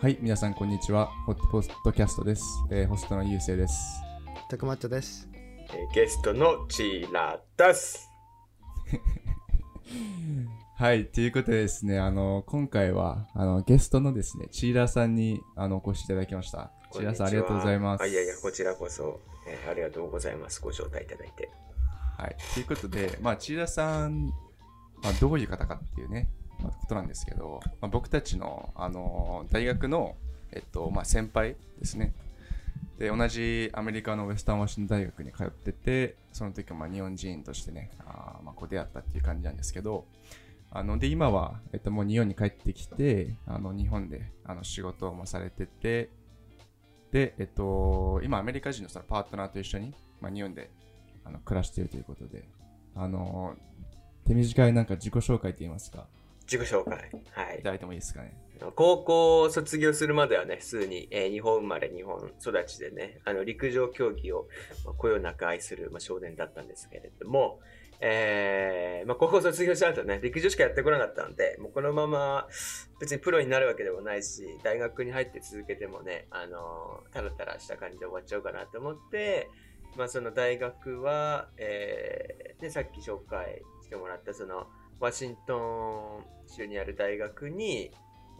はい、皆さんこんにちは。ホットポッドキャストです。えーホストのゆうせいです。たくまっちょです。えーゲストのチーラダス。はい、ということでですね、あの、今回は、あの、ゲストのですね、チーラーさんに、あの、お越しいただきました。チーラーさん、ありがとうございます。あいやいや、こちらこそ、えーありがとうございます。ご招待いただいて。はい、ということで、まあ、チーラーさん、まあ、どういう方かっていうね、まあ、ことなんですけど、まあ、僕たちの、あの、大学の、えっと、まあ、先輩ですね。で、同じアメリカのウェスタンワシントン大学に通ってて、その時はまあ日本人としてね、あまあこう出会ったっていう感じなんですけど、あので今は、えっと、もう日本に帰ってきて、あの日本であの仕事もされてて、で、えっと、今アメリカ人のそのパートナーと一緒に、まあ、日本であの暮らしているということで、あの手短いなんか自己紹介といいますか、自己紹介。はいいた。だいてもいいですかね。高校を卒業するまではね、普通に、えー日本生まれ、日本育ちでね、あの陸上競技をまあこよなく愛する、まあ、少年だったんですけれども、えーまあ、高校卒業した後ね、陸上しかやってこなかったので、もうこのまま別にプロになるわけでもないし、大学に入って続けてもね、あのータラタラした感じで終わっちゃうかなと思って、まあ、その大学は、えーね、さっき紹介してもらったそのワシントン州にある大学に、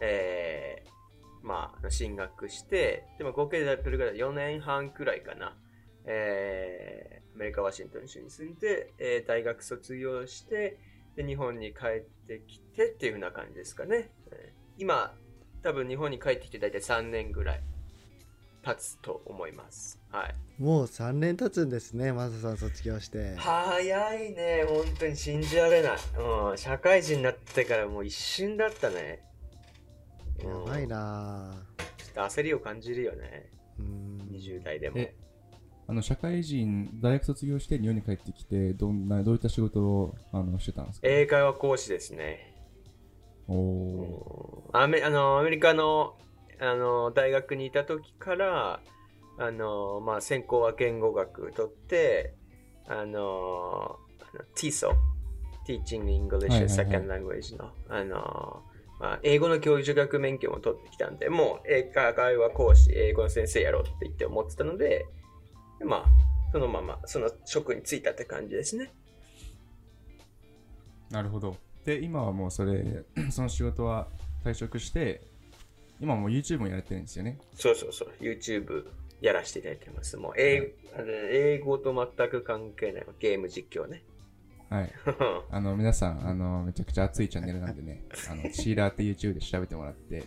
えーまあ、進学して、でも合計でどれぐら4年半くらいかな、えーアメリカ・ワシントン州に住んで、えー大学卒業してで、日本に帰ってきてっていう風な感じですかね。今、多分日本に帰ってきて大体3年ぐらい経つと思います。はい。もう3年経つんですね、マサさん卒業して。早いね、本当に信じられない。うん、社会人になってからもう一瞬だったね。やうんばいなちょっと焦りを感じるよね。ぁ。うん。20代でも。えあの社会人、大学卒業して日本に帰ってきて、どんなどういった仕事をあのしてたんですか、英会話講師ですね。おおアメあのアメリカのあの大学にいた時からあの、まあ、専攻は言語学取ってあの TESOL Teaching English はいはいはい Second Language の,、あのまあ、英語の教授学免許も取ってきたんでもう英会話講師英語の先生やろうって言って思ってたのでまあそのままその職に就いたって感じですねなるほど。で、今はもうそれ、その仕事は退職して、今はもう YouTube もやれてるんですよね。そうそうそう、YouTube やらせていただいてます。もう英,、あの英語と全く関係ないゲーム実況ね。はい。あの、皆さん、あの、めちゃくちゃ熱いチャンネルなんでね、あの、チーラーって YouTube で調べてもらって、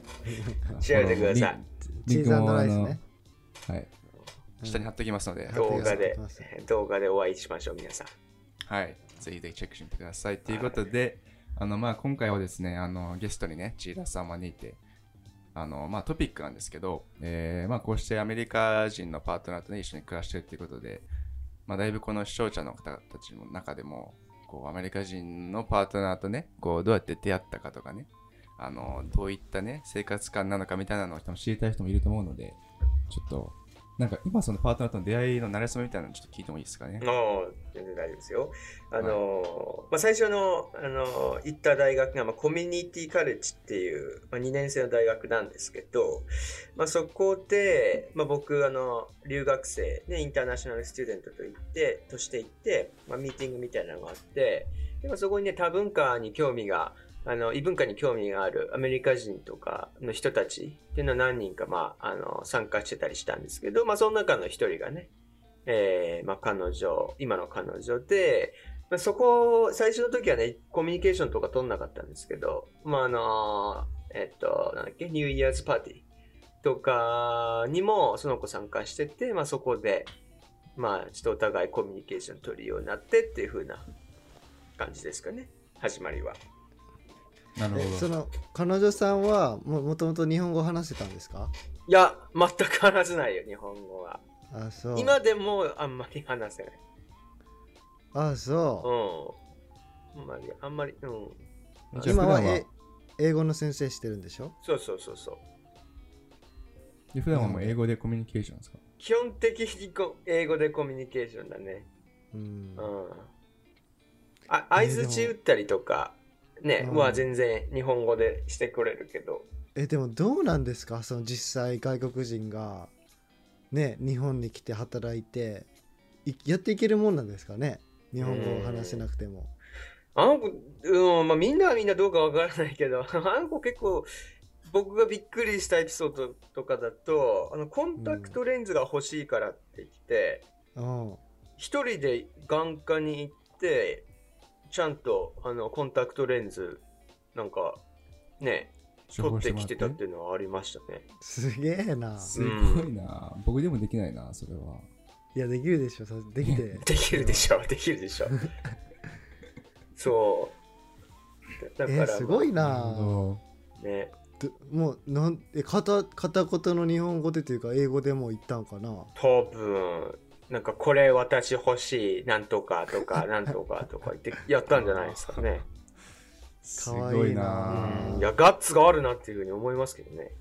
調べてくださいチーズライスね。あのはい。下に貼っときますので、うん動画で動画でお会いしましょう、皆さん。はい。ぜひぜひチェックしてみてください。ということで、あの、まあ、今回はですね、あの、ゲストにね、チーラーさんを招いて、あの、まあ、トピックなんですけど、えー、まあ、こうしてアメリカ人のパートナーとね、一緒に暮らしてるっていうことで、まあ、だいぶこの視聴者の方たちの中でも、こう、アメリカ人のパートナーとね、こう、どうやって出会ったかとかね、あの、どういったね、生活感なのかみたいなのを知りたい人もいると思うので、ちょっと、なんか今そのパートナーとの出会いの慣れ初めみたいなのちょっと聞いてもいいですかね？全然大丈夫ですよ。あの、まあ、最初の、あの、行った大学が、まあ、コミュニティカレッジっていう、まあ、2年生の大学なんですけど、まあ、そこで、まあ、僕、あの、留学生、ね、インターナショナルスチューデントと行って、として行って、まあ、ミーティングみたいなのがあって、でまあそこにね、多文化に興味が、あの、異文化に興味があるアメリカ人とかの人たちっていうのは何人か、まあ、あの、参加してたりしたんですけど、まあ、その中の一人がね、えーまあ、彼女、今の彼女で、まあ、そこ、最初の時はね、コミュニケーションとか取んなかったんですけど、まあ、あの、えっと、なんだっけ、ニューイヤーズパーティーとかにもその子参加してて、まあ、そこで、まあ、ちょっとお互いコミュニケーション取るようになってっていう風な感じですかね、始まりは。なるほど。えその彼女さんはももともと日本語を話せたんですか？いや、全く話せないよ、日本語は。あそう今でもあんまり話せない。あそううん。あんまり、あんまり、うん。今はえ英語の先生してるんでしょ？そうそうそうそう。で普段はもう英語でコミュニケーションですか？基本的にこ英語でコミュニケーションだね。うんうん。あ相づち打ったりとか、ね、うんは全然日本語でしてくれるけど、えでもどうなんですか？その実際外国人がね日本に来て働いていやっていけるもんなんですかね？日本語を話せなくても。あの子、うん、まあみんなはみんなどうかわからないけど、あの子結構、僕がびっくりしたエピソードとかだと、あの、コンタクトレンズが欲しいからって言って、うん。一人で眼科に行って、ちゃんと、あの、コンタクトレンズ、なんか、ね、処取っててもらってきたっていうのはありましたね。すげえな。すごいな、僕でもできないなそれはいやできるでしょできて。できるでしょ、できるでしょ。そう。だだから、えすごいなね、どもうなんえ片片言の日本語でというか英語でも言ったんかな？多分、なんかこれ私欲しい、なんとかとか、なんとかとか言ってやったんじゃないですかね。どすかわいいなごいなうんいや、ガッツがあるなっていうふうに思いますけどね。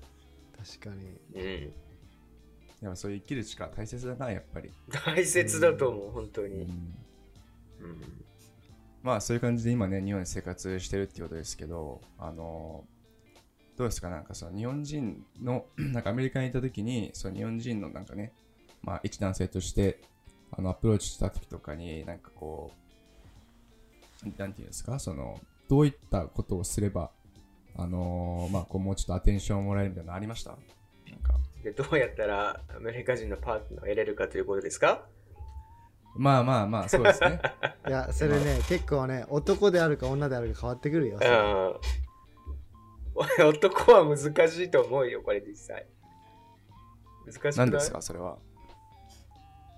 確かに。うん。でもそういう生きる力大切だなやっぱり、大切だと思う、本当に。うんうん。まあそういう感じで今ね日本で生活してるっていうことですけどあのどうですかなんかその日本人の なんかアメリカにいた時にその日本人のなんかねまあ一男性としてあのアプローチした時とかになんかこうなんていうんですかそのどういったことをすればあのまあこうもうちょっとアテンションをもらえるみたいなのありました？なんかで、どうやったらアメリカ人のパートナーを得れるかということですか？まあまあまあそうですね いやそれね結構ね男であるか女であるか変わってくるよ。うん。男は難しいと思うよ、これ実際。難しくない？何ですかそれは？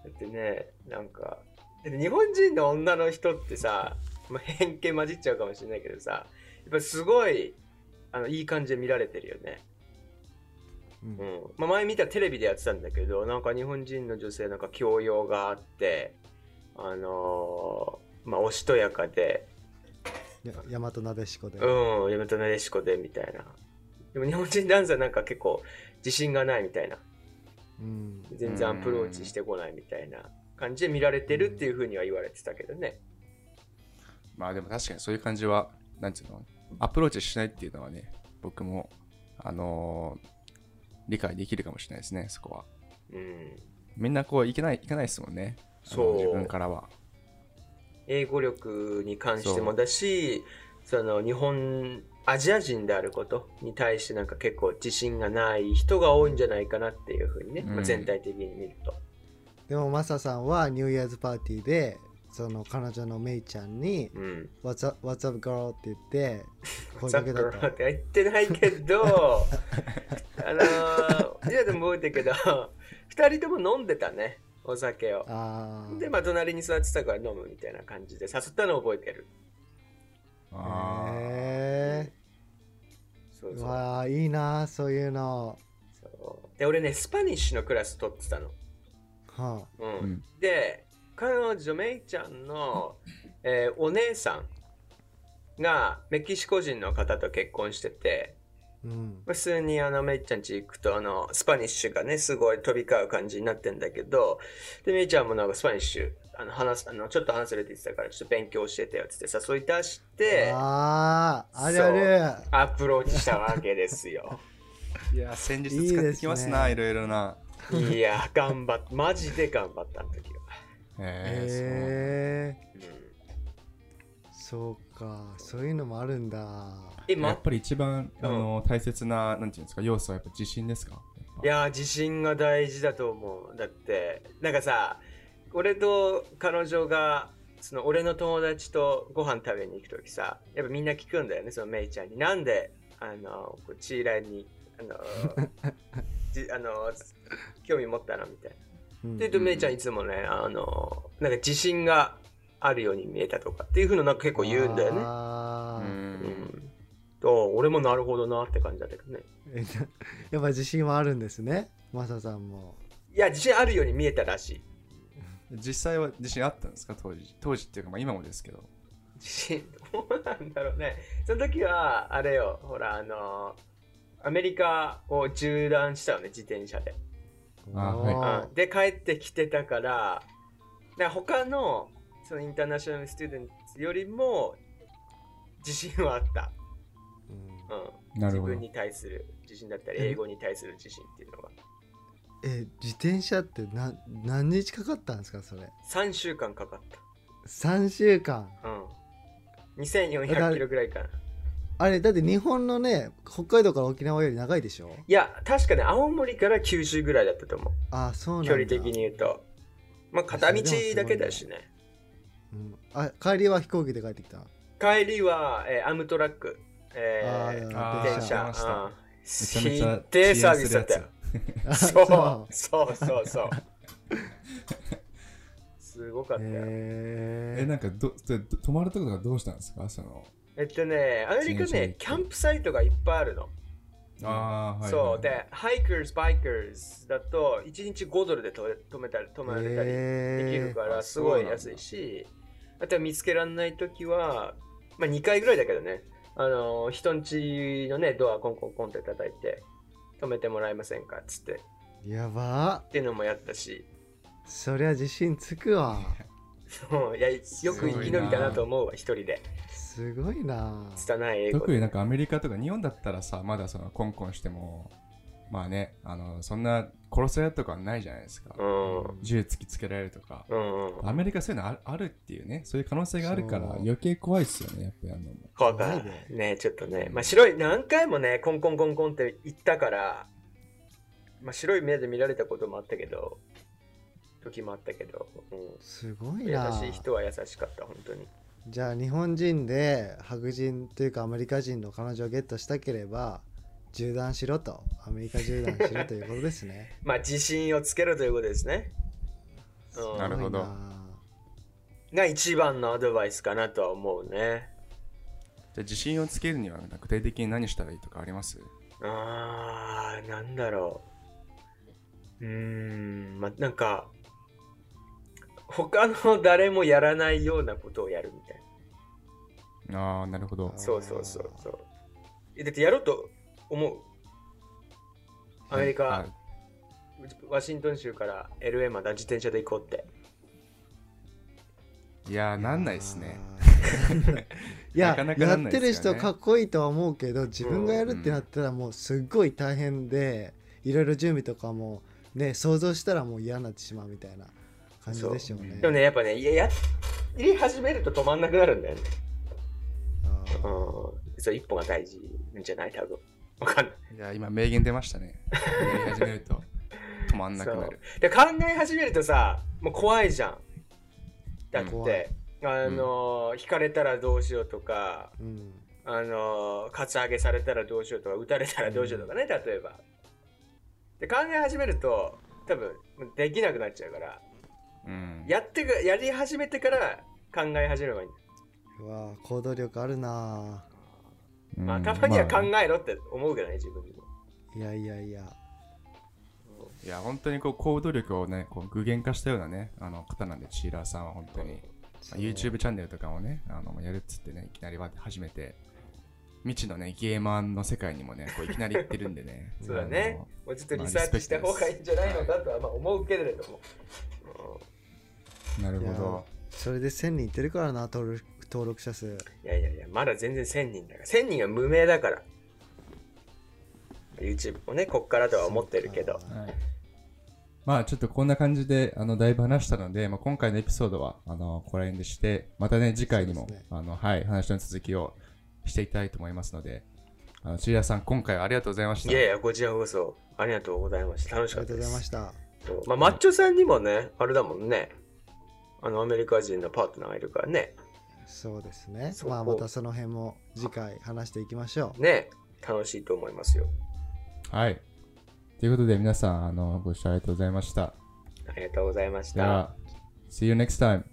だってね、なんか、日本人の女の人ってさ、まあ、偏見混じっちゃうかもしれないけどさ、やっぱすごい、あの、いい感じで見られてるよね。うんうん。まあ、前見たテレビでやってたんだけど、なんか日本人の女性なんか教養があって、あのーまあ、おしとやかで、や大和なでしこで。うん、やめとなでしこでみたいな。でも日本人ダンサーなんか結構自信がないみたいな。うん全然アプローチしてこないみたいな感じで見られてるっていうふうには言われてたけどね。まあでも確かにそういう感じは、なんていうの、アプローチしないっていうのはね、僕も、あのー理解できるかもしれないですね、そこは。うん。みんなこう、いけない、いけないですもんね。そう自分からは。英語力に関してもだし、その日本、アジア人であることに対してなんか結構自信がない人が多いんじゃないかなっていうふうにね、まあうん全体的に見ると。でもマサさんはニューイヤーズパーティーでその彼女のメイちゃんにうん。「What's up, What's up girl?」って言って 声ザッかけたと。クロって言ってないけど、あのー、いやでも覚えてるけど、二人とも飲んでたね、お酒を。ああで、まあ、隣に座ってたから飲むみたいな感じで誘ったのを覚えてる。あー。へえそうそう。わあいいなそういうの。そう。で、俺ね、スパニッシュのクラス取ってたの。はうん。うん。で、彼女、メイちゃんの、えーお姉さんがメキシコ人の方と結婚してて、あうん。普通にあのメイちゃん家行くとあの Spanish がねすごい飛び交う感じになってんだけどでメイちゃんもなんか Spanish あの話すあのちょっと話せるって言ってたからちょっと勉強教えてよって言って誘い出してあああるあるアプローチしたわけですよ。いや、先日使ってきますな、いろいろな。いや頑張っマジで頑張ったあの時は、へえへえうん、そうか。そういうのもあるんだ。えまやっぱり一番、あの大切な、なんていうんですか、要素はやっぱ自信ですか？いやー自信が大事だと思う。だってなんかさ俺と彼女がその俺の友達とご飯食べに行く時さやっぱみんな聞くんだよねそのメイちゃんに。なんであのこうチーラーにあの じあの興味持ったの？みたいな。うんでとメイちゃんいつもねあのなんか自信があるように見えたとかっていうふうのなんか結構言うんだよね。う。んんと俺もなるほどなって感じだったけどね。えやっぱ自信はあるんですね？マサさんもいや自信あるように見えたらしい。実際は自信あったんですか、当時。当時っていうか、まあ今もですけど。自信どうなんだろうね。その時はあれよほらあのアメリカを縦断したよね自転車で。あおーうんで帰ってきてたからだ他のそのインターナショナルスチューデントよりも自信はあった、うんうん、なるほど自分。に対する自信だったり、英語に対する自信っていうのが。え自転車ってな何日かかったんですかそれ？3週間かかっ3週間た。うん。2400キロぐらいかな。あれだって日本のね北海道から沖縄より長いでしょ？いや、確かね、青森から九州ぐらいだったと思う。あそうなんだ距離的に言うと。まあ、片道だけだしね。うん、あ帰りは飛行機で帰ってきた？帰りは、えーアムトラック、えーあー電車。ひでえサービスだったよ。あ そうそうそうそう。すごかったよ。へえ、なんかど、でど泊まるところがどうしたんですか？その。えっとね、アメリカねキャンプサイトがいっぱいあるの。ああ、はい。そう。で、 hikers、bikers だと、1日5ドルでと泊めたり、泊まれたりできるから、すごい安いし、あとは見つけられないときは、まあ2回ぐらいだけどね、あの、人んちのね、ドアコンコンコンって叩いて、泊めてもらえませんかっつって、やばっていうのもやったし、そりゃ自信つくわ そういやよく生き延びたなと思うわ、一人で。すごいな拙い英語で。特になんかアメリカとか日本だったらさ、まだそのコンコンしても、まあね、あの、そんな殺されるとかはないじゃないですか。うん。銃突きつけられるとか。うんうん。アメリカそういうのあるあるっていうね、そういう可能性があるから余計怖いっすよね、やっぱやるのも。怖かったねねちょっとね。まあ、白い、何回もね、コンコンコンコンって言ったから、まあ、白い目で見られたこともあったけど、時もあったけど、うん、すごい優なしい人は優しかった、本当に。じゃあ日本人で白人というかアメリカ人の彼女をゲットしたければ縦断しろとアメリカ縦断しろということですね まあ、自信をつけるということですね。うんなるほどが一番のアドバイスかなとは思うね。じゃあ自信をつけるには具体的に何したらいいとかあります？あー、なんだろう。うーん、まあ、なんか、他の誰もやらないようなことをやるみたいな。ああ、なるほど。そうそうそうそう。えだってやろうと思う？アメリカ、はいワシントン州から LA まで自転車で行こうって。いやー、なんないっすね。いや なかなかなやってる人かっこいいとは思うけど自分がやるってなったらもうすっごい大変でいろいろ準備とかもね想像したらもう嫌になってしまうみたいな感じでしょうねでもね、やっぱね、いややり始めると止まんなくなるんだよね。あうんー。そう、一歩が大事じゃない？多分。わかんない。いや、今、名言出ましたね。やり始めると止まんなくなる。で考え始めるとさ、もう怖いじゃん。だっ怖いて、あのー、引かれたらどうしようとか、うんあのー、カツアゲされたらどうしようとか、撃たれたらどうしようとかね、例えば。で考え始めると、多分できなくなっちゃうから、うん。やってかやり始めてから考え始めればいいんだ。うわー行動力あるなうんまあ、たまには考まあえろって思うけどね、自分にも。いやいやいやいや、本当にこう行動力をね、こう具現化したようなね、あの方なんで、チーラーさんは本当に。まあ YouTube チャンネルとかをね、あのやるっつってね、いきなりわって始めて、未知のね、ゲーマーの世界にもね、こういきなり行ってるんでね。そうだね。もうちょっとリサーチした方がいいんじゃないのかとはまあ思うけれども。なるほど。それで1000人いってるからな登録登録者数いやいやいや、まだ全然1000人だから。1000人は無名だから。YouTube もね、こっからとは思ってるけど。はいまあちょっとこんな感じであのだいぶ話したので、まあ、今回のエピソードはあのここら辺でしてまたね次回にも、ねあのはい、話の続きをしていきたいと思いますのであの千谷さん今回はありがとうございましたいやいや、こちらこそありがとうございました。楽しありがとうかったです。ございましたまあ、マッチョさんにもね、あれだもんね。あの、アメリカ人のパートナーがいるからね。そうですねまあまたその辺も次回話していきましょうね、楽しいと思いますよ。はいということで皆さんあのご視聴ありがとうございましたありがとうございました。では See you next time